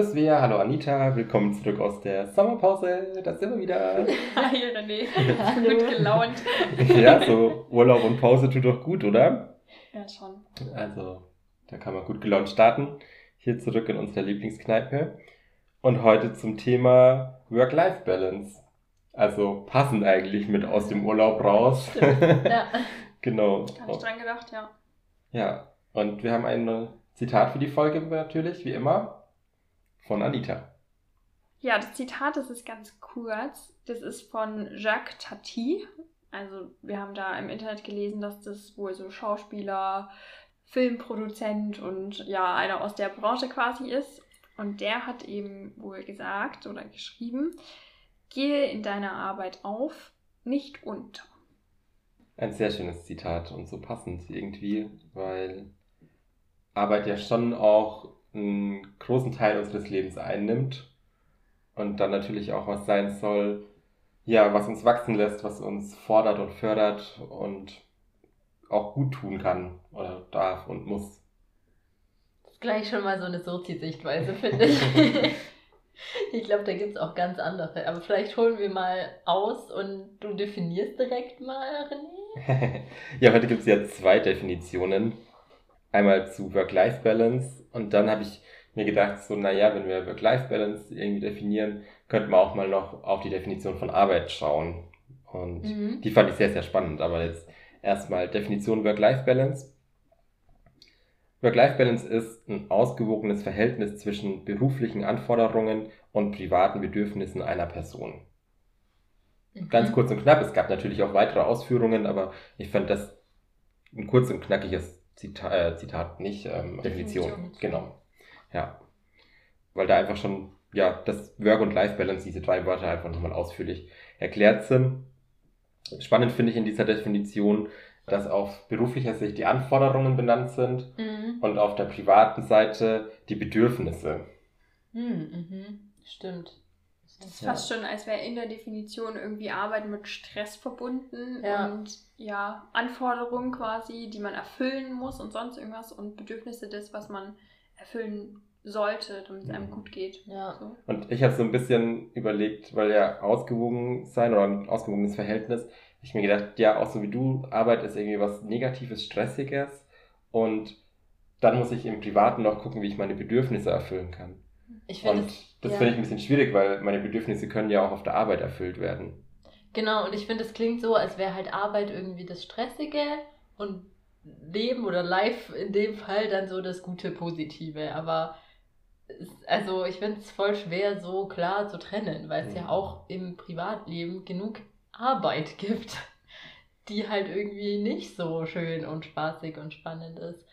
Hallo Svea, hallo Anita, willkommen zurück aus der Sommerpause. Da sind wir wieder. Hi René, hallo. gut gelaunt. ja, so Urlaub und Pause tut doch gut, oder? Ja, schon. Also, da kann man gut gelaunt starten. Hier zurück in unserer Lieblingskneipe. Und heute zum Thema Work-Life-Balance. Also passend eigentlich mit aus dem Urlaub raus. Stimmt. Ja. genau. Habe ich dran gedacht, ja. Ja, und wir haben ein Zitat für die Folge natürlich, wie immer von Anita. Ja, das Zitat, das ist ganz kurz. Das ist von Jacques Tati. Also wir haben da im Internet gelesen, dass das wohl so Schauspieler, Filmproduzent und ja, einer aus der Branche quasi ist. Und der hat eben wohl gesagt oder geschrieben, gehe in deiner Arbeit auf, nicht unter. Ein sehr schönes Zitat und so passend irgendwie, weil Arbeit ja schon auch einen großen Teil unseres Lebens einnimmt und dann natürlich auch was sein soll, ja, was uns wachsen lässt, was uns fordert und fördert und auch gut tun kann oder darf und muss. Das ist gleich schon mal so eine Sozi-Sichtweise, finde ich. ich glaube, da gibt es auch ganz andere. Aber vielleicht holen wir mal aus und du definierst direkt mal, René. ja, heute gibt es ja zwei Definitionen einmal zu Work-Life-Balance und dann habe ich mir gedacht, so, naja, wenn wir Work-Life-Balance irgendwie definieren, könnten wir auch mal noch auf die Definition von Arbeit schauen. Und mhm. die fand ich sehr, sehr spannend. Aber jetzt erstmal Definition Work-Life-Balance. Work-Life-Balance ist ein ausgewogenes Verhältnis zwischen beruflichen Anforderungen und privaten Bedürfnissen einer Person. Mhm. Ganz kurz und knapp. Es gab natürlich auch weitere Ausführungen, aber ich fand das ein kurz und knackiges Zitat, äh, Zitat nicht, ähm, Definition. Definition. Genau. Ja. Weil da einfach schon, ja, das Work- und Life-Balance, diese drei Wörter einfach nochmal ausführlich erklärt sind. Spannend finde ich in dieser Definition, dass auf beruflicher Sicht die Anforderungen benannt sind mhm. und auf der privaten Seite die Bedürfnisse. Mhm, mhm. Stimmt. Das ist fast schon, als wäre in der Definition irgendwie Arbeit mit Stress verbunden ja. und ja, Anforderungen quasi, die man erfüllen muss und sonst irgendwas und Bedürfnisse des, was man erfüllen sollte, damit es einem mhm. gut geht. Ja. So. Und ich habe so ein bisschen überlegt, weil ja ausgewogen sein oder ein ausgewogenes Verhältnis, ich mir gedacht, ja, auch so wie du, Arbeit ist irgendwie was Negatives, Stressiges und dann muss ich im Privaten noch gucken, wie ich meine Bedürfnisse erfüllen kann. Ich finde das ja. finde ich ein bisschen schwierig, weil meine Bedürfnisse können ja auch auf der Arbeit erfüllt werden. Genau, und ich finde, es klingt so, als wäre halt Arbeit irgendwie das Stressige und Leben oder Life in dem Fall dann so das gute Positive. Aber also ich finde es voll schwer, so klar zu trennen, weil es mhm. ja auch im Privatleben genug Arbeit gibt, die halt irgendwie nicht so schön und spaßig und spannend ist.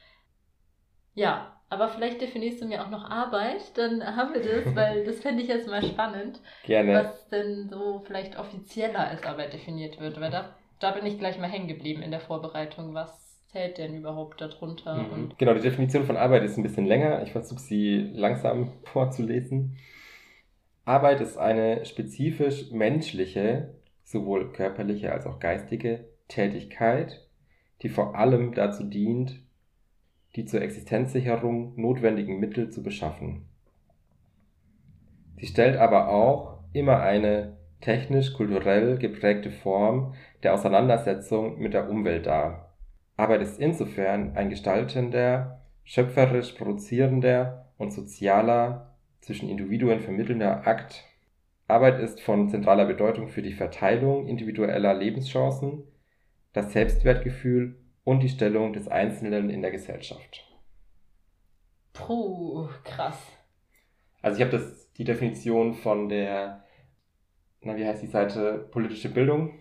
Ja, aber vielleicht definierst du mir auch noch Arbeit, dann haben wir das, weil das fände ich jetzt mal spannend. Gerne. Was denn so vielleicht offizieller als Arbeit definiert wird, weil da, da bin ich gleich mal hängen geblieben in der Vorbereitung. Was zählt denn überhaupt darunter? Mhm. Genau, die Definition von Arbeit ist ein bisschen länger. Ich versuche sie langsam vorzulesen. Arbeit ist eine spezifisch menschliche, sowohl körperliche als auch geistige Tätigkeit, die vor allem dazu dient, die zur Existenzsicherung notwendigen Mittel zu beschaffen. Sie stellt aber auch immer eine technisch-kulturell geprägte Form der Auseinandersetzung mit der Umwelt dar. Arbeit ist insofern ein gestaltender, schöpferisch produzierender und sozialer, zwischen Individuen vermittelnder Akt. Arbeit ist von zentraler Bedeutung für die Verteilung individueller Lebenschancen, das Selbstwertgefühl und die Stellung des Einzelnen in der Gesellschaft. Puh, krass. Also ich habe das die Definition von der, na wie heißt die Seite, politische Bildung.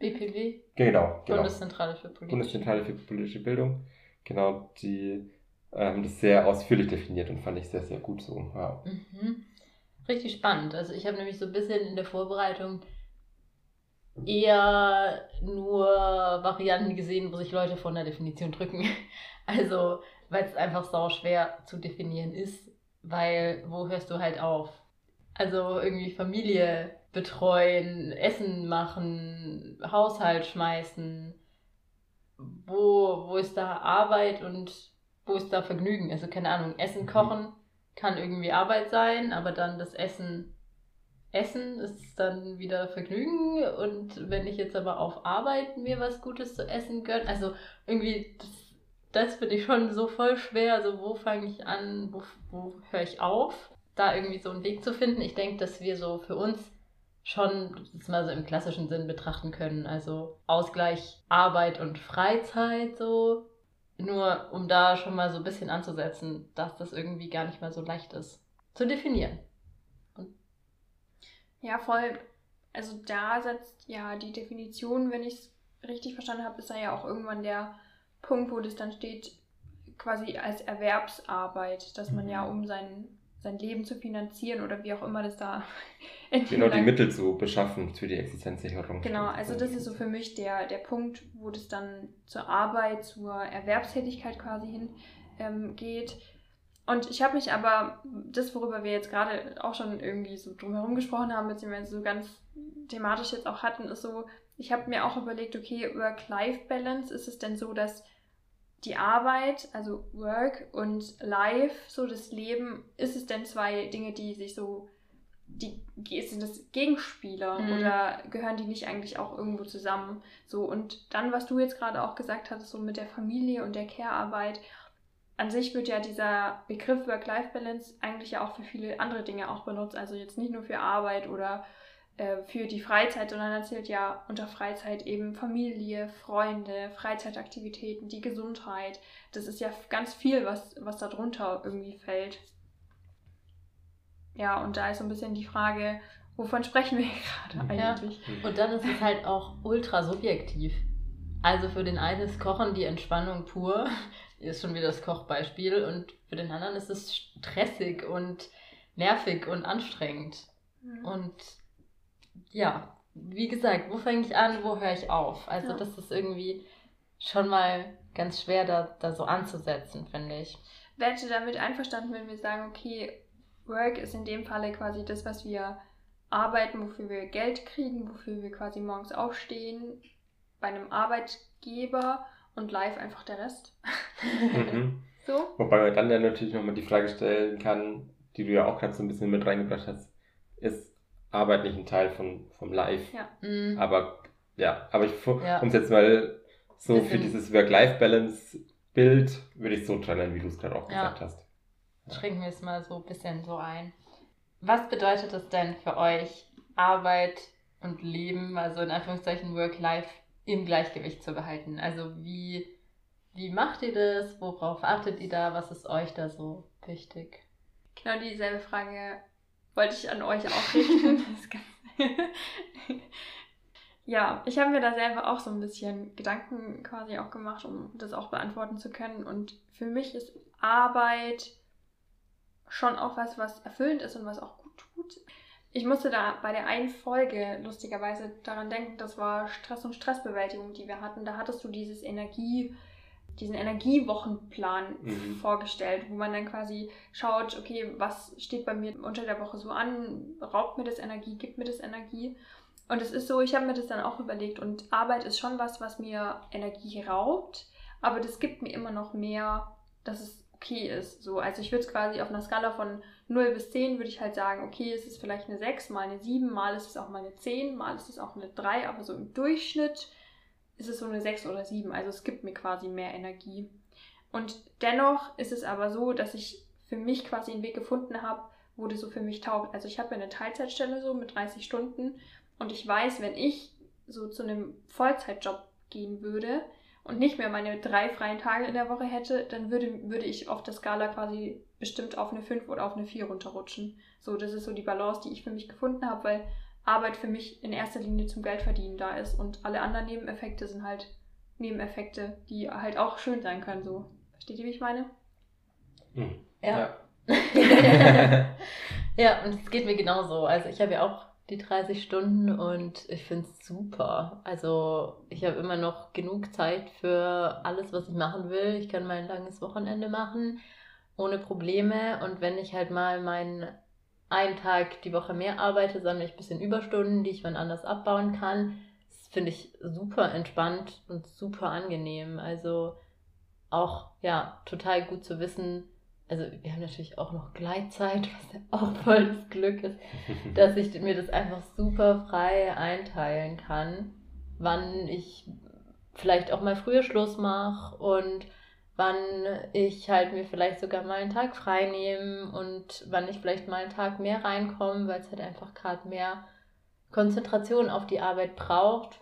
BPW. Genau, genau. Bundeszentrale für politische Bundeszentrale für politische Bildung. Genau, die haben ähm, das sehr ausführlich definiert und fand ich sehr, sehr gut so. Ja. Mhm. Richtig spannend. Also ich habe nämlich so ein bisschen in der Vorbereitung eher nur Varianten gesehen, wo sich Leute von der Definition drücken. Also, weil es einfach sau schwer zu definieren ist, weil wo hörst du halt auf? Also irgendwie Familie betreuen, Essen machen, Haushalt schmeißen. Wo, wo ist da Arbeit und wo ist da Vergnügen? Also keine Ahnung, Essen mhm. kochen kann irgendwie Arbeit sein, aber dann das Essen Essen ist dann wieder Vergnügen und wenn ich jetzt aber auf Arbeit mir was Gutes zu essen gönne, also irgendwie das, das finde ich schon so voll schwer, also wo fange ich an, wo, wo höre ich auf, da irgendwie so einen Weg zu finden. Ich denke, dass wir so für uns schon das mal so im klassischen Sinn betrachten können, also Ausgleich Arbeit und Freizeit so, nur um da schon mal so ein bisschen anzusetzen, dass das irgendwie gar nicht mal so leicht ist zu definieren. Ja, voll. Also da setzt ja die Definition, wenn ich es richtig verstanden habe, ist da ja auch irgendwann der Punkt, wo das dann steht, quasi als Erwerbsarbeit, dass man ja, mhm. um sein, sein Leben zu finanzieren oder wie auch immer das da Genau, die Mittel zu beschaffen für die Existenzsicherung. Genau, also das ist so für mich der, der Punkt, wo das dann zur Arbeit, zur Erwerbstätigkeit quasi hin ähm, geht. Und ich habe mich aber, das, worüber wir jetzt gerade auch schon irgendwie so drumherum gesprochen haben, beziehungsweise so ganz thematisch jetzt auch hatten, ist so, ich habe mir auch überlegt, okay, Work-Life-Balance, ist es denn so, dass die Arbeit, also Work und Life, so das Leben, ist es denn zwei Dinge, die sich so, die sind das Gegenspieler mhm. oder gehören die nicht eigentlich auch irgendwo zusammen? So, und dann, was du jetzt gerade auch gesagt hattest, so mit der Familie und der Care-Arbeit, an sich wird ja dieser Begriff Work-Life-Balance eigentlich ja auch für viele andere Dinge auch benutzt. Also jetzt nicht nur für Arbeit oder äh, für die Freizeit, sondern erzählt ja unter Freizeit eben Familie, Freunde, Freizeitaktivitäten, die Gesundheit. Das ist ja ganz viel, was, was darunter irgendwie fällt. Ja, und da ist so ein bisschen die Frage, wovon sprechen wir gerade eigentlich? Ja. Und dann ist es halt auch ultra subjektiv. Also für den einen ist Kochen die Entspannung pur, ist schon wieder das Kochbeispiel. Und für den anderen ist es stressig und nervig und anstrengend. Mhm. Und ja, wie gesagt, wo fange ich an, wo höre ich auf? Also ja. das ist irgendwie schon mal ganz schwer, da, da so anzusetzen, finde ich. Wäre du damit einverstanden, wenn wir sagen, okay, Work ist in dem Falle quasi das, was wir arbeiten, wofür wir Geld kriegen, wofür wir quasi morgens aufstehen, bei einem Arbeitgeber und live einfach der Rest. Mhm. so. Wobei man dann ja natürlich nochmal die Frage stellen kann, die du ja auch gerade so ein bisschen mit reingebracht hast, ist Arbeit nicht ein Teil von, vom Live? Ja. Mhm. Aber ja, aber ich, ja. um es jetzt mal so bisschen. für dieses Work-Life-Balance-Bild würde ich so trennen, wie du es gerade auch ja. gesagt hast. Ja. Schränken wir es mal so ein bisschen so ein. Was bedeutet es denn für euch, Arbeit und Leben, also in Anführungszeichen Work-Life im Gleichgewicht zu behalten. Also wie, wie macht ihr das? Worauf achtet ihr da? Was ist euch da so wichtig? Genau dieselbe Frage wollte ich an euch auch richten. ja, ich habe mir da selber auch so ein bisschen Gedanken quasi auch gemacht, um das auch beantworten zu können. Und für mich ist Arbeit schon auch was, was erfüllend ist und was auch gut tut. Ich musste da bei der einen Folge lustigerweise daran denken, das war Stress und Stressbewältigung, die wir hatten. Da hattest du dieses Energie, diesen Energiewochenplan mhm. vorgestellt, wo man dann quasi schaut, okay, was steht bei mir unter der Woche so an, raubt mir das Energie, gibt mir das Energie. Und es ist so, ich habe mir das dann auch überlegt und Arbeit ist schon was, was mir Energie raubt, aber das gibt mir immer noch mehr, dass es okay ist. So, also ich würde es quasi auf einer Skala von 0 bis 10 würde ich halt sagen, okay, es ist vielleicht eine 6, mal eine 7, mal ist es auch mal eine 10, mal ist es auch eine 3, aber so im Durchschnitt ist es so eine 6 oder 7. Also es gibt mir quasi mehr Energie. Und dennoch ist es aber so, dass ich für mich quasi einen Weg gefunden habe, wo das so für mich taugt. Also ich habe eine Teilzeitstelle so mit 30 Stunden und ich weiß, wenn ich so zu einem Vollzeitjob gehen würde, und nicht mehr meine drei freien Tage in der Woche hätte, dann würde, würde ich auf der Skala quasi bestimmt auf eine 5 oder auf eine 4 runterrutschen. So, das ist so die Balance, die ich für mich gefunden habe, weil Arbeit für mich in erster Linie zum Geldverdienen da ist und alle anderen Nebeneffekte sind halt Nebeneffekte, die halt auch schön sein können. So, versteht ihr, wie ich meine? Hm. Ja. Ja. ja, und es geht mir genauso. Also ich habe ja auch die 30 Stunden und ich finde es super. Also ich habe immer noch genug Zeit für alles, was ich machen will. Ich kann mein langes Wochenende machen ohne Probleme und wenn ich halt mal meinen einen Tag die Woche mehr arbeite, sammle ich ein bisschen Überstunden, die ich wann anders abbauen kann. Das finde ich super entspannt und super angenehm. Also auch ja, total gut zu wissen, also wir haben natürlich auch noch Gleitzeit, was ja auch voll das Glück ist, dass ich mir das einfach super frei einteilen kann, wann ich vielleicht auch mal früher Schluss mache und wann ich halt mir vielleicht sogar mal einen Tag frei nehme und wann ich vielleicht mal einen Tag mehr reinkomme, weil es halt einfach gerade mehr Konzentration auf die Arbeit braucht.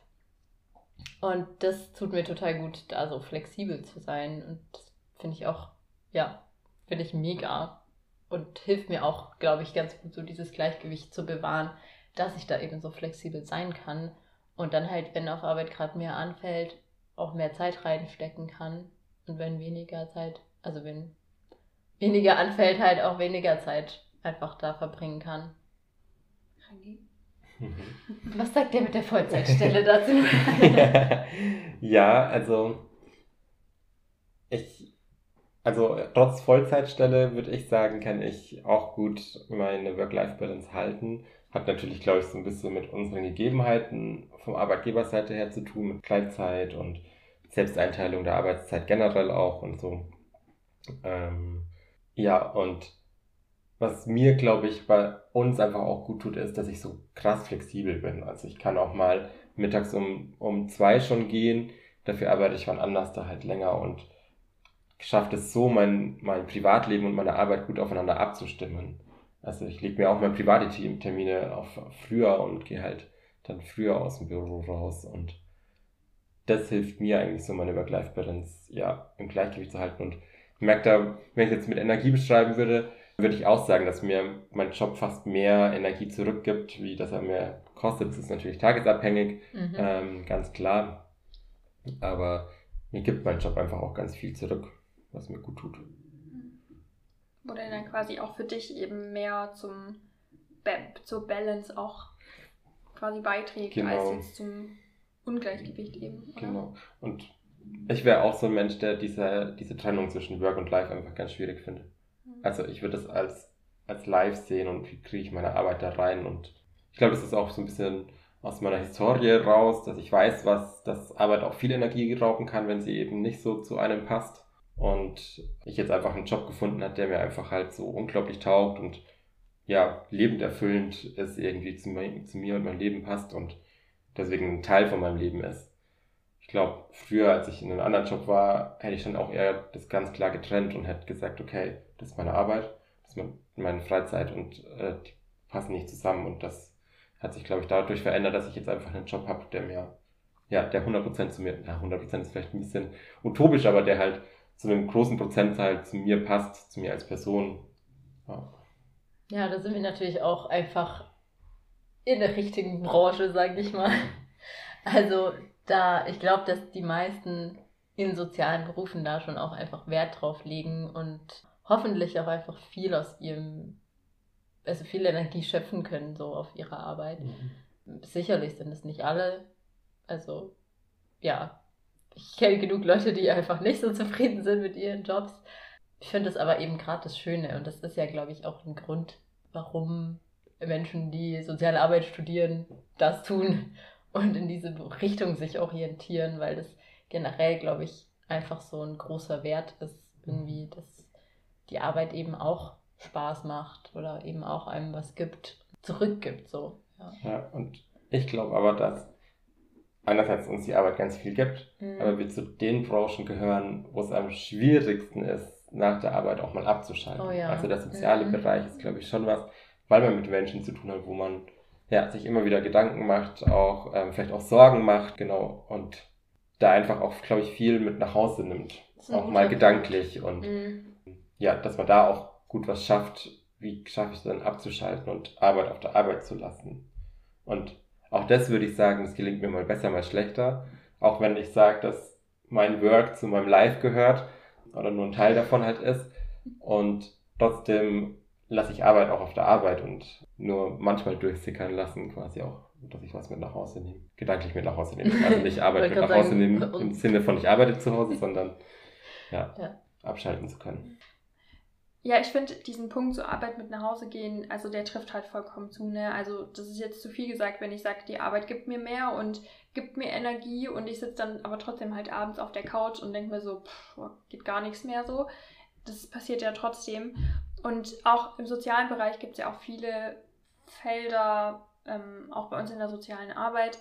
Und das tut mir total gut, da so flexibel zu sein. Und das finde ich auch, ja, finde ich mega. Und hilft mir auch, glaube ich, ganz gut, so dieses Gleichgewicht zu bewahren, dass ich da eben so flexibel sein kann. Und dann halt, wenn auf Arbeit gerade mehr anfällt, auch mehr Zeit reinstecken kann. Und wenn weniger Zeit, also wenn weniger anfällt, halt auch weniger Zeit einfach da verbringen kann. Was sagt der mit der Vollzeitstelle dazu? ja, also ich, also trotz Vollzeitstelle würde ich sagen, kann ich auch gut meine Work-Life-Balance halten. Hat natürlich, glaube ich, so ein bisschen mit unseren Gegebenheiten vom Arbeitgeberseite her zu tun, mit Gleitzeit und Selbsteinteilung der Arbeitszeit generell auch und so. Ähm, ja, und was mir, glaube ich, bei uns einfach auch gut tut, ist, dass ich so krass flexibel bin. Also ich kann auch mal mittags um, um zwei schon gehen, dafür arbeite ich wann anders da halt länger und schafft es so, mein, mein Privatleben und meine Arbeit gut aufeinander abzustimmen. Also ich lege mir auch meine private Termine auf früher und gehe halt dann früher aus dem Büro raus und das hilft mir eigentlich so, meine Work-Life-Balance ja im Gleichgewicht zu halten. Und ich merke da, wenn ich jetzt mit Energie beschreiben würde, würde ich auch sagen, dass mir mein Job fast mehr Energie zurückgibt, wie dass er mir kostet. Das ist natürlich tagesabhängig, mhm. ähm, ganz klar. Aber mir gibt mein Job einfach auch ganz viel zurück, was mir gut tut. Wo der dann quasi auch für dich eben mehr zum zur Balance auch quasi beiträgt, genau. als jetzt zum Ungleichgewicht eben. Oder? Genau. Und ich wäre auch so ein Mensch, der diese, diese Trennung zwischen Work und Life einfach ganz schwierig findet. Mhm. Also ich würde das als, als Live sehen und wie kriege ich meine Arbeit da rein. Und ich glaube, das ist auch so ein bisschen aus meiner Historie raus, dass ich weiß, was das Arbeit auch viel Energie rauben kann, wenn sie eben nicht so zu einem passt. Und ich jetzt einfach einen Job gefunden habe, der mir einfach halt so unglaublich taugt und ja, lebend erfüllend ist, irgendwie zu, mir, zu mir und mein Leben passt. Und deswegen ein Teil von meinem Leben ist. Ich glaube, früher, als ich in einem anderen Job war, hätte ich dann auch eher das ganz klar getrennt und hätte gesagt, okay, das ist meine Arbeit, das ist meine Freizeit und äh, die passen nicht zusammen. Und das hat sich, glaube ich, dadurch verändert, dass ich jetzt einfach einen Job habe, der mir, ja, der 100% zu mir, ja, 100% ist vielleicht ein bisschen utopisch, aber der halt zu einem großen Prozentteil zu mir passt, zu mir als Person. Ja. ja, da sind wir natürlich auch einfach in der richtigen Branche, sage ich mal. Also da, ich glaube, dass die meisten in sozialen Berufen da schon auch einfach Wert drauf legen und hoffentlich auch einfach viel aus ihrem, also viel Energie schöpfen können, so auf ihre Arbeit. Mhm. Sicherlich sind es nicht alle. Also, ja, ich kenne genug Leute, die einfach nicht so zufrieden sind mit ihren Jobs. Ich finde das aber eben gerade das Schöne und das ist ja, glaube ich, auch ein Grund, warum Menschen, die soziale Arbeit studieren, das tun und in diese Richtung sich orientieren, weil das generell, glaube ich, einfach so ein großer Wert ist, irgendwie, dass die Arbeit eben auch Spaß macht oder eben auch einem was gibt, zurückgibt, so. Ja, ja und ich glaube aber, dass einerseits uns die Arbeit ganz viel gibt, mhm. aber wir zu den Branchen gehören, wo es am schwierigsten ist, nach der Arbeit auch mal abzuschalten. Oh ja. Also der soziale mhm. Bereich ist, glaube ich, schon was, weil man mit Menschen zu tun hat, wo man ja, sich immer wieder Gedanken macht, auch ähm, vielleicht auch Sorgen macht, genau, und da einfach auch, glaube ich, viel mit nach Hause nimmt, auch mal gedanklich und mhm. ja, dass man da auch gut was schafft, wie schaffe ich es dann abzuschalten und Arbeit auf der Arbeit zu lassen. Und auch das würde ich sagen, das gelingt mir mal besser, mal schlechter, auch wenn ich sage, dass mein Work zu meinem Life gehört oder nur ein Teil davon halt ist und trotzdem lasse ich Arbeit auch auf der Arbeit und nur manchmal durchsickern lassen, quasi auch, dass ich was mit nach Hause nehme. Gedanklich mit nach Hause nehme. Also nicht Arbeit mit nach Hause nehmen im Sinne von ich arbeite zu Hause, sondern ja, ja. abschalten zu können. Ja, ich finde diesen Punkt, so Arbeit mit nach Hause gehen, also der trifft halt vollkommen zu. Ne? Also das ist jetzt zu viel gesagt, wenn ich sage, die Arbeit gibt mir mehr und gibt mir Energie und ich sitze dann aber trotzdem halt abends auf der Couch und denke mir so, pff, geht gar nichts mehr so das passiert ja trotzdem. Und auch im sozialen Bereich gibt es ja auch viele Felder, ähm, auch bei uns in der sozialen Arbeit,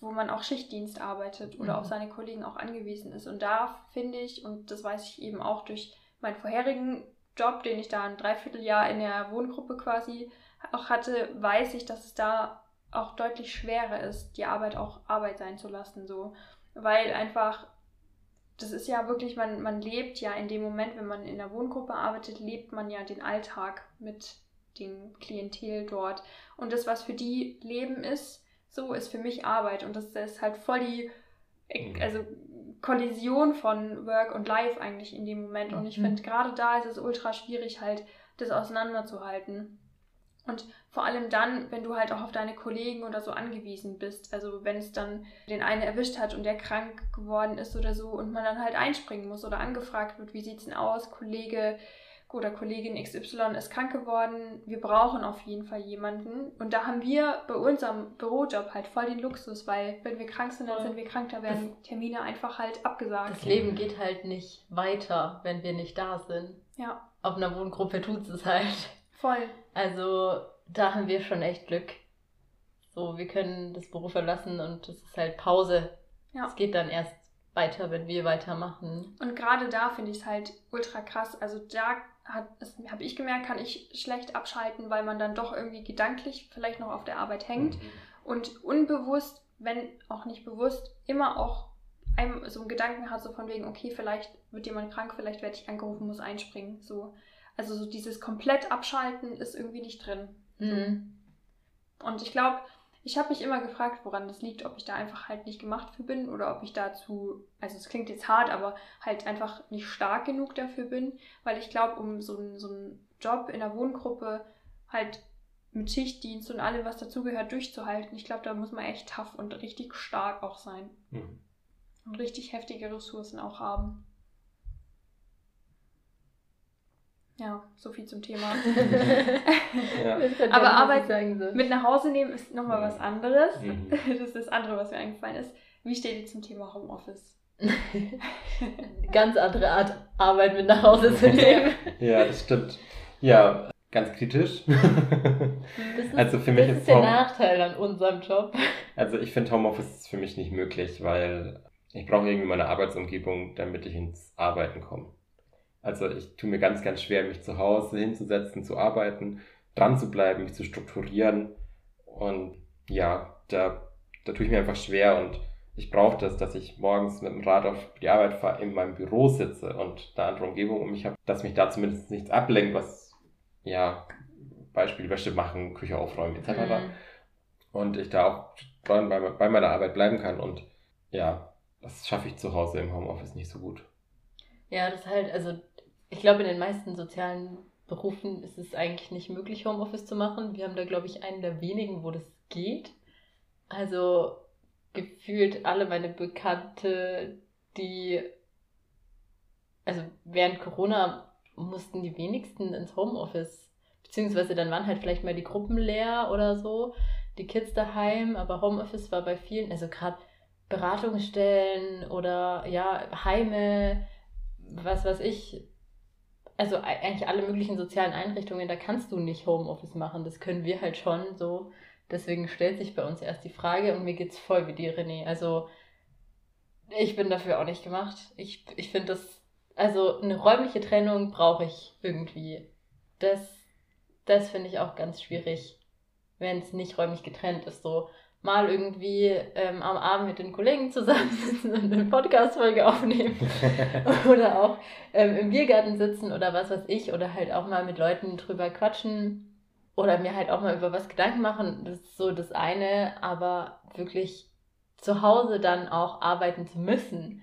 wo man auch Schichtdienst arbeitet oder Mhm. auf seine Kollegen auch angewiesen ist. Und da finde ich, und das weiß ich eben auch durch meinen vorherigen Job, den ich da ein Dreivierteljahr in der Wohngruppe quasi auch hatte, weiß ich, dass es da auch deutlich schwerer ist, die Arbeit auch Arbeit sein zu lassen, so. Weil einfach, das ist ja wirklich, man, man lebt ja in dem Moment, wenn man in der Wohngruppe arbeitet, lebt man ja den Alltag mit dem Klientel dort. Und das, was für die Leben ist, so ist für mich Arbeit. Und das ist halt voll die Mhm. also Kollision von Work und Life eigentlich in dem Moment. Und ich Mhm. finde, gerade da ist es ultra schwierig, halt das auseinanderzuhalten. Und vor allem dann, wenn du halt auch auf deine Kollegen oder so angewiesen bist. Also wenn es dann den einen erwischt hat und der krank geworden ist oder so und man dann halt einspringen muss oder angefragt wird, wie sieht's denn aus, Kollege oder Kollegin XY ist krank geworden, wir brauchen auf jeden Fall jemanden. Und da haben wir bei unserem Bürojob halt voll den Luxus, weil wenn wir krank sind, dann sind wir krank, da werden Termine einfach halt abgesagt. Das Leben geht halt nicht weiter, wenn wir nicht da sind. Ja, Auf einer Wohngruppe tut es halt. voll. Also da haben wir schon echt Glück. So, wir können das Büro verlassen und es ist halt Pause. Ja. Es geht dann erst weiter, wenn wir weitermachen. Und gerade da finde ich es halt ultra krass. Also da habe ich gemerkt, kann ich schlecht abschalten, weil man dann doch irgendwie gedanklich vielleicht noch auf der Arbeit hängt Mhm. und unbewusst, wenn auch nicht bewusst, immer auch einem so einen Gedanken hat, so von wegen, okay, vielleicht wird jemand krank, vielleicht werde ich angerufen, muss einspringen. So. Also so dieses komplett Abschalten ist irgendwie nicht drin. Mhm. Und ich glaube, ich habe mich immer gefragt, woran das liegt, ob ich da einfach halt nicht gemacht für bin oder ob ich dazu, also es klingt jetzt hart, aber halt einfach nicht stark genug dafür bin, weil ich glaube, um so, einen- so einen Job in der Wohngruppe halt mit Schichtdienst und allem, was dazugehört, durchzuhalten, ich glaube, da muss man echt tough und richtig stark auch sein Mhm. und richtig heftige Ressourcen auch haben. Ja, so viel zum Thema. Ja. Aber Arbeit. Mit nach Hause nehmen ist nochmal was anderes. Mhm. Das ist das andere, was mir eingefallen ist. Wie steht ihr zum Thema Homeoffice? Ganz andere Art, Arbeit mit nach Hause zu nehmen. Ja, das stimmt. Ja, ganz kritisch. Das ist, Also für mich das ist ist der Home- Nachteil an unserem Job. Also ich finde Homeoffice ist für mich nicht möglich, weil ich brauche irgendwie meine Arbeitsumgebung, damit ich ins Arbeiten komme. Also ich tue mir ganz, ganz schwer, mich zu Hause hinzusetzen, zu arbeiten, dran zu bleiben, mich zu strukturieren. Und ja, da, da tue ich mir einfach schwer und ich brauche das, dass ich morgens mit dem Rad auf die Arbeit fahre, in meinem Büro sitze und eine andere Umgebung um mich habe, dass mich da zumindest nichts ablenkt, was, ja, Beispiel Wäsche machen, Küche aufräumen etc Mhm. und ich da auch dran bei, bei meiner Arbeit bleiben kann. Und ja, das schaffe ich zu Hause im Homeoffice nicht so gut. Ja, das ist halt, also ich glaube, in den meisten sozialen Berufen ist es eigentlich nicht möglich, Homeoffice zu machen. Wir haben da, glaube ich, einen der wenigen, wo das geht. Also gefühlt alle meine Bekannte, die, also während Corona mussten die wenigsten ins Homeoffice. Beziehungsweise dann waren halt vielleicht mal die Gruppen leer oder so, die Kids daheim, aber Homeoffice war bei vielen, also gerade Beratungsstellen oder ja, Heime, was weiß ich, also e- eigentlich alle möglichen sozialen Einrichtungen, da kannst du nicht Homeoffice machen. Das können wir halt schon so. Deswegen stellt sich bei uns erst die Frage und mir geht's voll wie die René. Also ich bin dafür auch nicht gemacht. Ich, ich finde das, also eine räumliche Trennung brauche ich irgendwie. Das, das finde ich auch ganz schwierig, wenn es nicht räumlich getrennt ist. So mal irgendwie ähm, am Abend mit den Kollegen zusammensitzen und eine Podcast-Folge aufnehmen oder auch ähm, im Biergarten sitzen oder was weiß ich oder halt auch mal mit Leuten drüber quatschen oder mir halt auch mal über was Gedanken machen. Das ist so das eine, aber wirklich zu Hause dann auch arbeiten zu müssen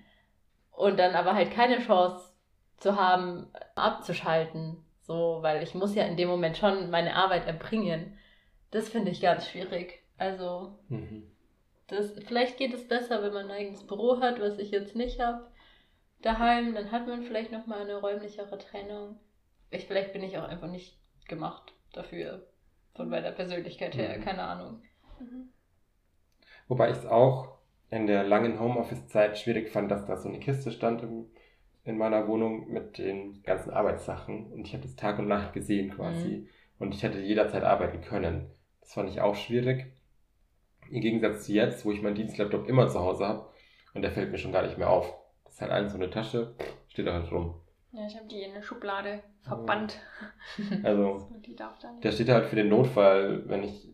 und dann aber halt keine Chance zu haben, abzuschalten. So, weil ich muss ja in dem Moment schon meine Arbeit erbringen. Das finde ich ganz schwierig. Also, Mhm. das, vielleicht geht es besser, wenn man ein eigenes Büro hat, was ich jetzt nicht habe. Daheim, dann hat man vielleicht nochmal eine räumlichere Trennung. Ich, vielleicht bin ich auch einfach nicht gemacht dafür. Von meiner Persönlichkeit her, Mhm. keine Ahnung. Mhm. Wobei ich es auch in der langen Homeoffice-Zeit schwierig fand, dass da so eine Kiste stand im, in meiner Wohnung mit den ganzen Arbeitssachen und ich habe das Tag und Nacht gesehen quasi. Mhm. Und ich hätte jederzeit arbeiten können. Das fand ich auch schwierig. Im Gegensatz zu jetzt, wo ich meinen Dienstlaptop immer zu Hause habe und der fällt mir schon gar nicht mehr auf. Das ist halt eine so eine Tasche, steht da halt rum. Ja, ich habe die in eine Schublade verbannt. Also, der steht halt für den Notfall, wenn ich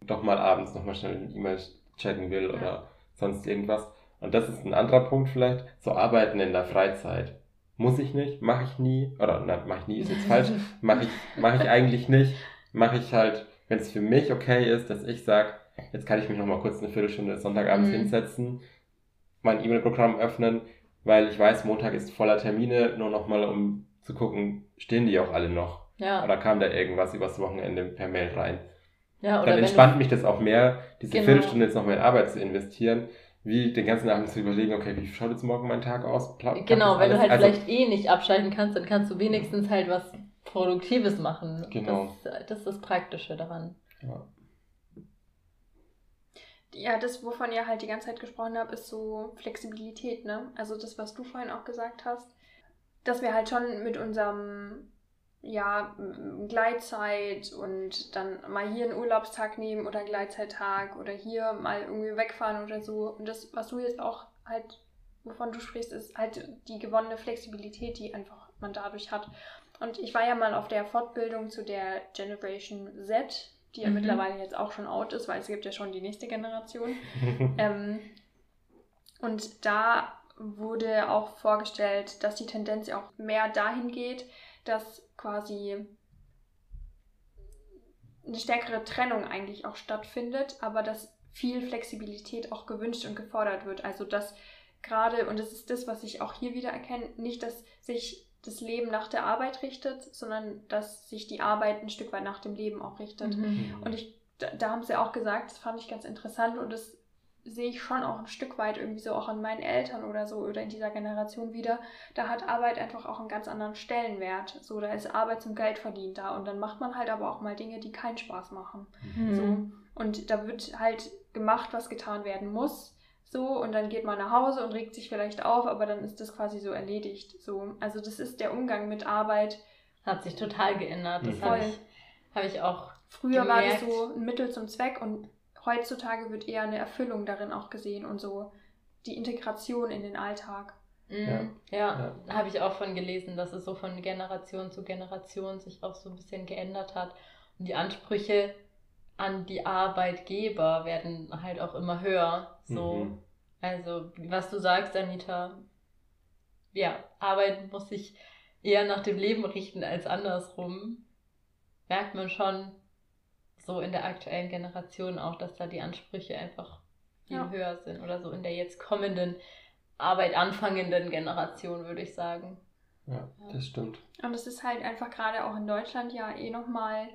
doch mal abends nochmal schnell eine E-Mail checken will ja. oder sonst irgendwas. Und das ist ein anderer Punkt vielleicht, so arbeiten in der Freizeit. Muss ich nicht, mache ich nie, oder na, mache ich nie, ist jetzt falsch, mache ich, mach ich eigentlich nicht, mache ich halt, wenn es für mich okay ist, dass ich sage, jetzt kann ich mich nochmal kurz eine Viertelstunde Sonntagabends mhm. hinsetzen, mein E-Mail-Programm öffnen, weil ich weiß, Montag ist voller Termine, nur nochmal um zu gucken, stehen die auch alle noch? Ja. Oder kam da irgendwas übers Wochenende per Mail rein? Ja, Dann entspannt mich das auch mehr, diese genau. Viertelstunde jetzt nochmal in Arbeit zu investieren, wie den ganzen Abend zu überlegen, okay, wie schaut jetzt morgen mein Tag aus? Pla genau, wenn du halt also, vielleicht eh nicht abschalten kannst, dann kannst du wenigstens halt was Produktives machen. Genau. Das, das ist das Praktische daran. Ja. Ja, das, wovon ihr halt die ganze Zeit gesprochen habt, ist so Flexibilität, ne? Also das, was du vorhin auch gesagt hast, dass wir halt schon mit unserem ja, Gleitzeit und dann mal hier einen Urlaubstag nehmen oder einen Gleitzeittag oder hier mal irgendwie wegfahren oder so. Und das, was du jetzt auch halt, wovon du sprichst, ist halt die gewonnene Flexibilität, die einfach man dadurch hat. Und ich war ja mal auf der Fortbildung zu der Generation Z, die ja mhm. mittlerweile jetzt auch schon out ist, weil es gibt ja schon die nächste Generation. ähm, und da wurde auch vorgestellt, dass die Tendenz ja auch mehr dahin geht, dass quasi eine stärkere Trennung eigentlich auch stattfindet, aber dass viel Flexibilität auch gewünscht und gefordert wird. Also dass gerade, und das ist das, was ich auch hier wieder erkenne, nicht, dass sich das Leben nach der Arbeit richtet, sondern dass sich die Arbeit ein Stück weit nach dem Leben auch richtet. Mhm. Und ich, da, da, haben sie auch gesagt, das fand ich ganz interessant und das sehe ich schon auch ein Stück weit irgendwie so auch an meinen Eltern oder so oder in dieser Generation wieder. Da hat Arbeit einfach auch einen ganz anderen Stellenwert. So, da ist Arbeit zum Geld verdient da und dann macht man halt aber auch mal Dinge, die keinen Spaß machen. Mhm. So. Und da wird halt gemacht, was getan werden muss. So, und dann geht man nach Hause und regt sich vielleicht auf, aber dann ist das quasi so erledigt. So, also das ist der Umgang mit Arbeit. Hat sich total geändert. Das mhm. habe ich, hab ich auch. Früher gemerkt. war das so ein Mittel zum Zweck und heutzutage wird eher eine Erfüllung darin auch gesehen und so die Integration in den Alltag. Mhm. Ja, ja, ja. habe ich auch von gelesen, dass es so von Generation zu Generation sich auch so ein bisschen geändert hat. Und die Ansprüche an die Arbeitgeber werden halt auch immer höher. So, mhm. also was du sagst, Anita, ja, Arbeit muss sich eher nach dem Leben richten als andersrum. Merkt man schon, so in der aktuellen Generation auch, dass da die Ansprüche einfach viel ja. höher sind oder so in der jetzt kommenden Arbeit anfangenden Generation, würde ich sagen. Ja, das stimmt. Und es ist halt einfach gerade auch in Deutschland ja eh nochmal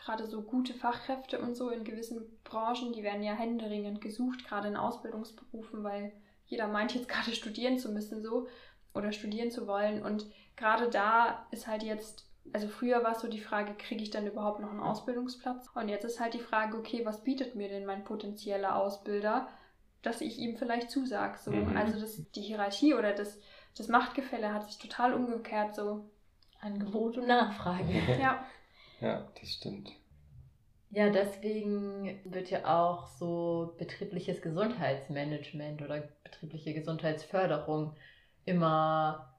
gerade so gute Fachkräfte und so in gewissen Branchen, die werden ja händeringend gesucht, gerade in Ausbildungsberufen, weil jeder meint jetzt gerade studieren zu müssen so oder studieren zu wollen. Und gerade da ist halt jetzt also früher war es so die Frage, kriege ich dann überhaupt noch einen Ausbildungsplatz? Und jetzt ist halt die Frage, okay, was bietet mir denn mein potenzieller Ausbilder, dass ich ihm vielleicht zusage? So. Mhm. Also das, die Hierarchie oder das, das Machtgefälle hat sich total umgekehrt so. Angebot und Nachfrage. ja. Ja, das stimmt. Ja, deswegen wird ja auch so betriebliches Gesundheitsmanagement oder betriebliche Gesundheitsförderung immer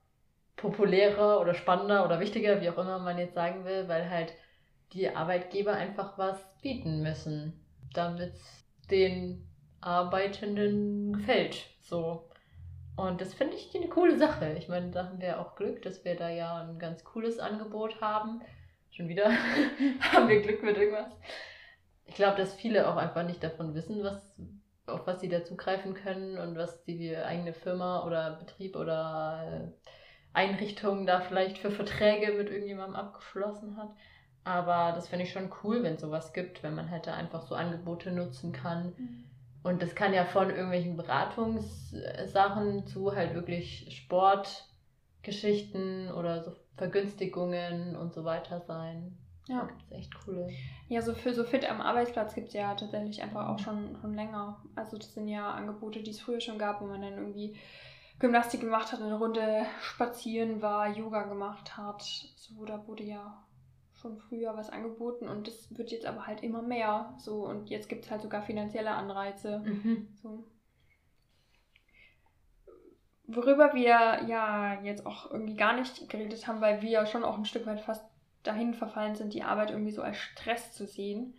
populärer oder spannender oder wichtiger, wie auch immer man jetzt sagen will, weil halt die Arbeitgeber einfach was bieten müssen, damit es den Arbeitenden gefällt. So. Und das finde ich eine coole Sache. Ich meine, da haben wir auch Glück, dass wir da ja ein ganz cooles Angebot haben. Schon wieder haben wir Glück mit irgendwas. Ich glaube, dass viele auch einfach nicht davon wissen, was, auf was sie da zugreifen können und was die eigene Firma oder Betrieb oder Einrichtungen da vielleicht für Verträge mit irgendjemandem abgeschlossen hat. Aber das finde ich schon cool, wenn es sowas gibt, wenn man halt da einfach so Angebote nutzen kann. Mhm. Und das kann ja von irgendwelchen Beratungssachen zu halt wirklich Sportgeschichten oder so Vergünstigungen und so weiter sein. Ja. Da gibt es echt coole. Ja, so für so fit am Arbeitsplatz gibt es ja tatsächlich einfach auch schon, schon länger. Also das sind ja Angebote, die es früher schon gab, wo man dann irgendwie Gymnastik gemacht hat, eine Runde spazieren war, Yoga gemacht hat. So, da wurde ja schon früher was angeboten und das wird jetzt aber halt immer mehr. So, und jetzt gibt es halt sogar finanzielle Anreize. Mhm. So. Worüber wir ja jetzt auch irgendwie gar nicht geredet haben, weil wir ja schon auch ein Stück weit fast dahin verfallen sind, die Arbeit irgendwie so als Stress zu sehen.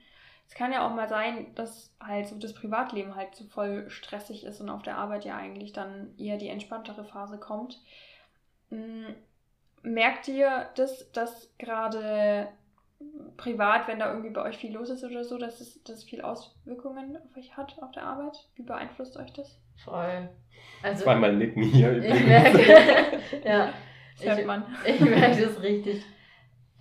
Es kann ja auch mal sein, dass halt so das Privatleben halt so voll stressig ist und auf der Arbeit ja eigentlich dann eher die entspanntere Phase kommt. Mm, Merkt ihr das, dass gerade privat, wenn da irgendwie bei euch viel los ist oder so, dass es das viel Auswirkungen auf euch hat auf der Arbeit? Wie beeinflusst euch das? Voll. Also, Zweimal nicken hier ich merke, ja, ich, ich merke das richtig,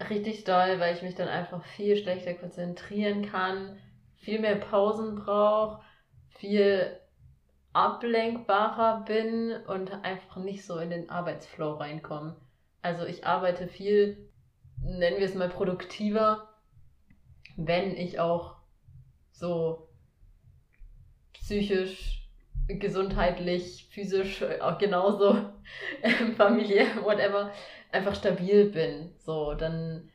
richtig doll, weil ich mich dann einfach viel schlechter konzentrieren kann, viel mehr Pausen brauche, viel ablenkbarer bin und einfach nicht so in den Arbeitsflow reinkomme. Also ich arbeite viel, nennen wir es mal produktiver, wenn ich auch so psychisch, gesundheitlich, physisch, auch genauso ähm, familiär, whatever, einfach stabil bin. So, dann,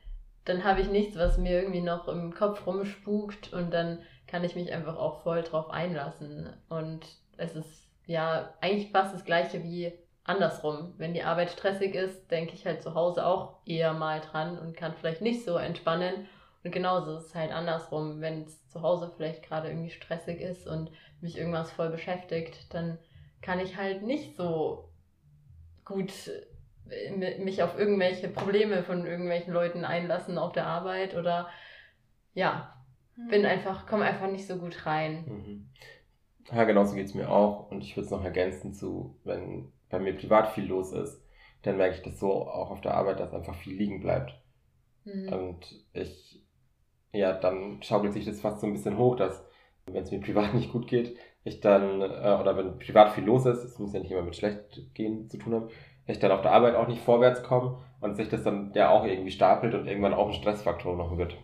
dann habe ich nichts, was mir irgendwie noch im Kopf rumspukt und dann kann ich mich einfach auch voll drauf einlassen. Und es ist ja eigentlich fast das gleiche wie andersrum. Wenn die Arbeit stressig ist, denke ich halt zu Hause auch eher mal dran und kann vielleicht nicht so entspannen. Und genauso ist es halt andersrum. Wenn es zu Hause vielleicht gerade irgendwie stressig ist und mich irgendwas voll beschäftigt, dann kann ich halt nicht so gut äh, mi- mich auf irgendwelche Probleme von irgendwelchen Leuten einlassen auf der Arbeit oder ja, bin einfach, komme einfach nicht so gut rein. Mhm. Ja, genauso geht es mir auch. Und ich würde es noch ergänzen zu, wenn bei mir privat viel los ist, dann merke ich das so auch auf der Arbeit, dass einfach viel liegen bleibt. Mhm. Und ich, ja, dann schaukelt sich das fast so ein bisschen hoch, dass, wenn es mir privat nicht gut geht, ich dann, äh, oder wenn privat viel los ist, es muss ja nicht immer mit schlecht gehen zu tun haben, ich dann auf der Arbeit auch nicht vorwärts komme und sich das dann ja auch irgendwie stapelt und irgendwann auch ein Stressfaktor noch wird.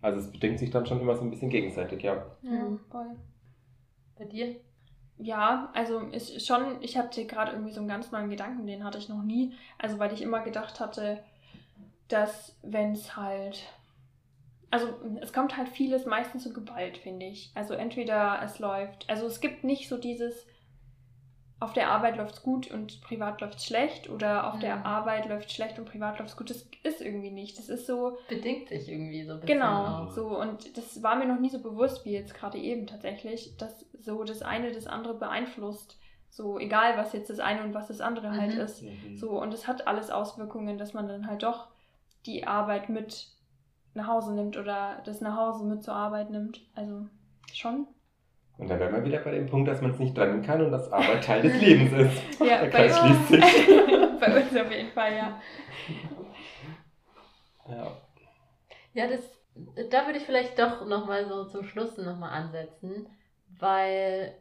Also es bedingt sich dann schon immer so ein bisschen gegenseitig, ja. Ja, Mhm. voll. Bei dir? Ja, also ist schon, ich hatte gerade irgendwie so einen ganz neuen Gedanken, den hatte ich noch nie. Also weil ich immer gedacht hatte, dass wenn es halt, also es kommt halt vieles meistens so geballt, finde ich. Also entweder es läuft, also es gibt nicht so dieses, auf der Arbeit läuft's gut und privat läuft's schlecht oder auf der Mhm. Arbeit läuft schlecht und privat läuft's gut. Das ist irgendwie nicht. Das ist so, Bedingt sich irgendwie so ein bisschen Genau, auch. so und das war mir noch nie so bewusst wie jetzt gerade eben tatsächlich, dass so das eine das andere beeinflusst. So egal, was jetzt das eine und was das andere halt Mhm. ist. So und es hat alles Auswirkungen, dass man dann halt doch die Arbeit mit nach Hause nimmt oder das nach Hause mit zur Arbeit nimmt. Also schon. Und dann wären wir wieder bei dem Punkt, dass man es nicht trennen kann und dass Arbeit Teil des Lebens ist. Ja, Der bei Kreis uns. schließt sich. bei uns auf jeden Fall, ja. Ja. Ja, das, da würde ich vielleicht doch nochmal so zum Schluss nochmal ansetzen, weil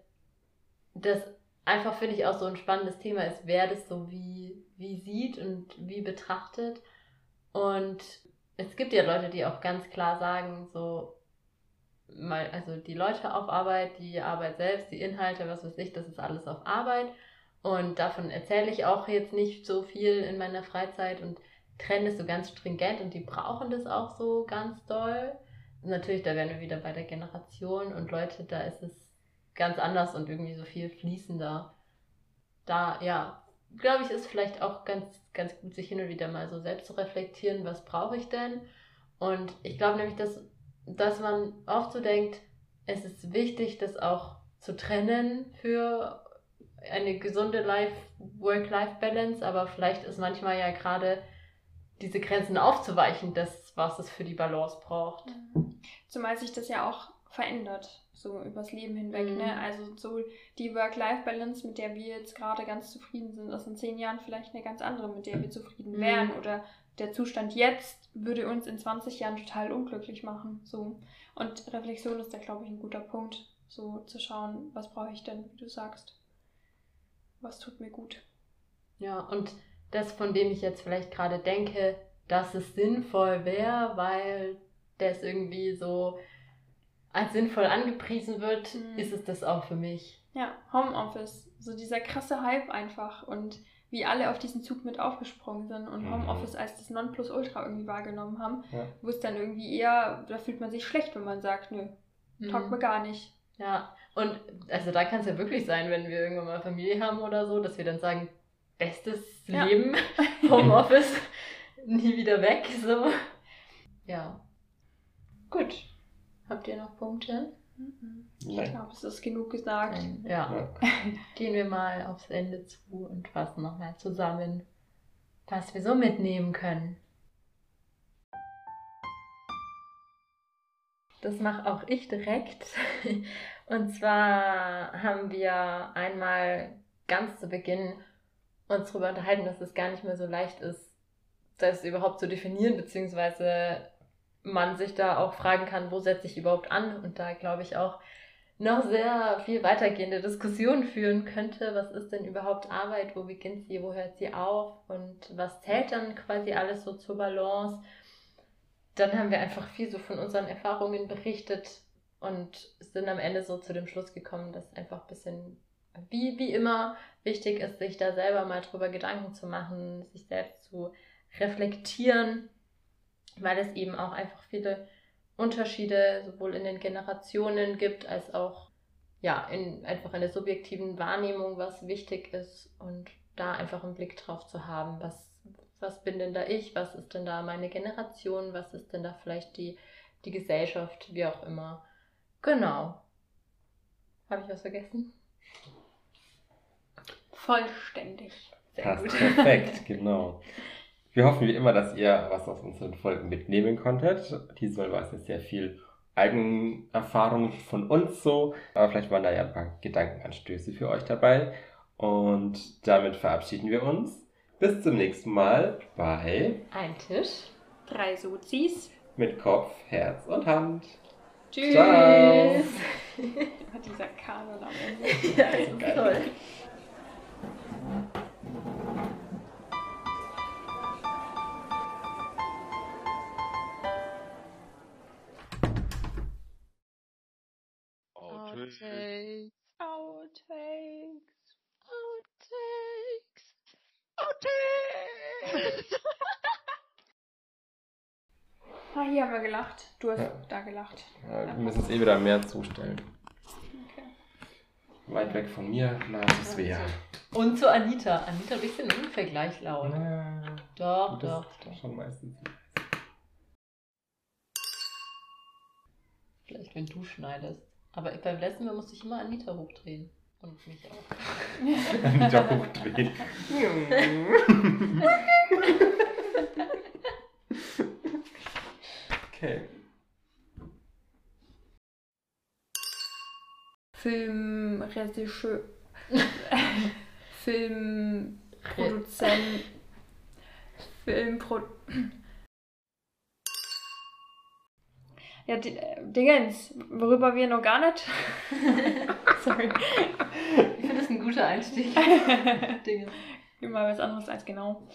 das einfach, finde ich, auch so ein spannendes Thema ist, wer das so wie, wie sieht und wie betrachtet. Und es gibt ja Leute, die auch ganz klar sagen, so, mal, also die Leute auf Arbeit, die Arbeit selbst, die Inhalte, was weiß ich, das ist alles auf Arbeit. Und davon erzähle ich auch jetzt nicht so viel in meiner Freizeit und trenne es so ganz stringent und die brauchen das auch so ganz doll. Natürlich, da wären wir wieder bei der Generation und Leute, da ist es ganz anders und irgendwie so viel fließender. Da, ja, glaube ich, ist vielleicht auch ganz, ganz gut, sich hin und wieder mal so selbst zu reflektieren, was brauche ich denn? Und ich glaube nämlich, dass, dass man oft so denkt, es ist wichtig, das auch zu trennen für eine gesunde Life, Work-Life-Balance, aber vielleicht ist manchmal ja gerade diese Grenzen aufzuweichen, das, was es für die Balance braucht. Zumal sich das ja auch verändert, so übers Leben hinweg. Mhm. Ne? Also so die Work-Life-Balance, mit der wir jetzt gerade ganz zufrieden sind, ist in zehn Jahren vielleicht eine ganz andere, mit der wir zufrieden Mhm. wären. Oder der Zustand jetzt würde uns in 20 Jahren total unglücklich machen. So. Und Reflexion ist da, glaube ich, ein guter Punkt, so zu schauen, was brauche ich denn, wie du sagst. Was tut mir gut. Ja, und das, von dem ich jetzt vielleicht gerade denke, dass es sinnvoll wäre, weil das irgendwie so als sinnvoll angepriesen wird, Mhm. ist es das auch für mich. Ja, Homeoffice. So dieser krasse Hype einfach und wie alle auf diesen Zug mit aufgesprungen sind und Mhm. Homeoffice als das Nonplusultra irgendwie wahrgenommen haben, Ja. wo es dann irgendwie eher, da fühlt man sich schlecht, wenn man sagt, nö, taugt mir Mhm. gar nicht. Ja, und also da kann es ja wirklich sein, wenn wir irgendwann mal Familie haben oder so, dass wir dann sagen, bestes Ja. Leben, Homeoffice, nie wieder weg, so. Ja. Gut. Habt ihr noch Punkte? Ich Nein. glaube, es ist genug gesagt. Ja. Ja. Gehen wir mal aufs Ende zu und fassen nochmal zusammen, was wir so mitnehmen können. Das mache auch ich direkt. Und zwar haben wir einmal ganz zu Beginn uns darüber unterhalten, dass es gar nicht mehr so leicht ist, das überhaupt zu definieren, beziehungsweise man sich da auch fragen kann, wo setze ich überhaupt an? Und da glaube ich auch noch sehr viel weitergehende Diskussionen führen könnte. Was ist denn überhaupt Arbeit? Wo beginnt sie? Wo hört sie auf? Und was zählt dann quasi alles so zur Balance? Dann haben wir einfach viel so von unseren Erfahrungen berichtet und sind am Ende so zu dem Schluss gekommen, dass einfach ein bisschen, wie, wie immer, wichtig ist, sich da selber mal drüber Gedanken zu machen, sich selbst zu reflektieren, weil es eben auch einfach viele Unterschiede sowohl in den Generationen gibt, als auch ja, in, einfach in der subjektiven Wahrnehmung, was wichtig ist und da einfach einen Blick drauf zu haben, was, was bin denn da ich, was ist denn da meine Generation, was ist denn da vielleicht die, die Gesellschaft, wie auch immer. Genau. Habe ich was vergessen? Vollständig. Sehr Passt gut. perfekt, genau. Wir hoffen wie immer, dass ihr was aus unseren Folgen mitnehmen konntet. Diesmal war es jetzt sehr viel Eigenerfahrung von uns so, aber vielleicht waren da ja ein paar Gedankenanstöße für euch dabei. Und damit verabschieden wir uns. Bis zum nächsten Mal bei Ein Tisch. Drei Sozis. Mit Kopf, Herz und Hand. Tschüss. Ciao. Dieser Kanon am Ende. ja, ist toll. Outtakes. Outtakes. Outtakes. Outtakes. Ah, hier haben wir gelacht. Du hast Ja. da gelacht. Ja, wir müssen es eh wieder mehr zustellen. Okay. Weit weg von mir, nah zu Svea. Und zu Anita. Anita ein bisschen ungefähr gleich laut. Ja, Doch, das doch, ist doch. schon meistens. Vielleicht, wenn du schneidest. Aber beim letzten Mal musste ich immer Anita hochdrehen. Und mich auch. Anita hochdrehen. okay. Filmregisseur. Filmproduzent. Filmpro. Ja, die, äh, Dingens, worüber wir noch gar nicht. Sorry. Ich finde das ein guter Einstieg. Dinge. Immer was anderes als genau.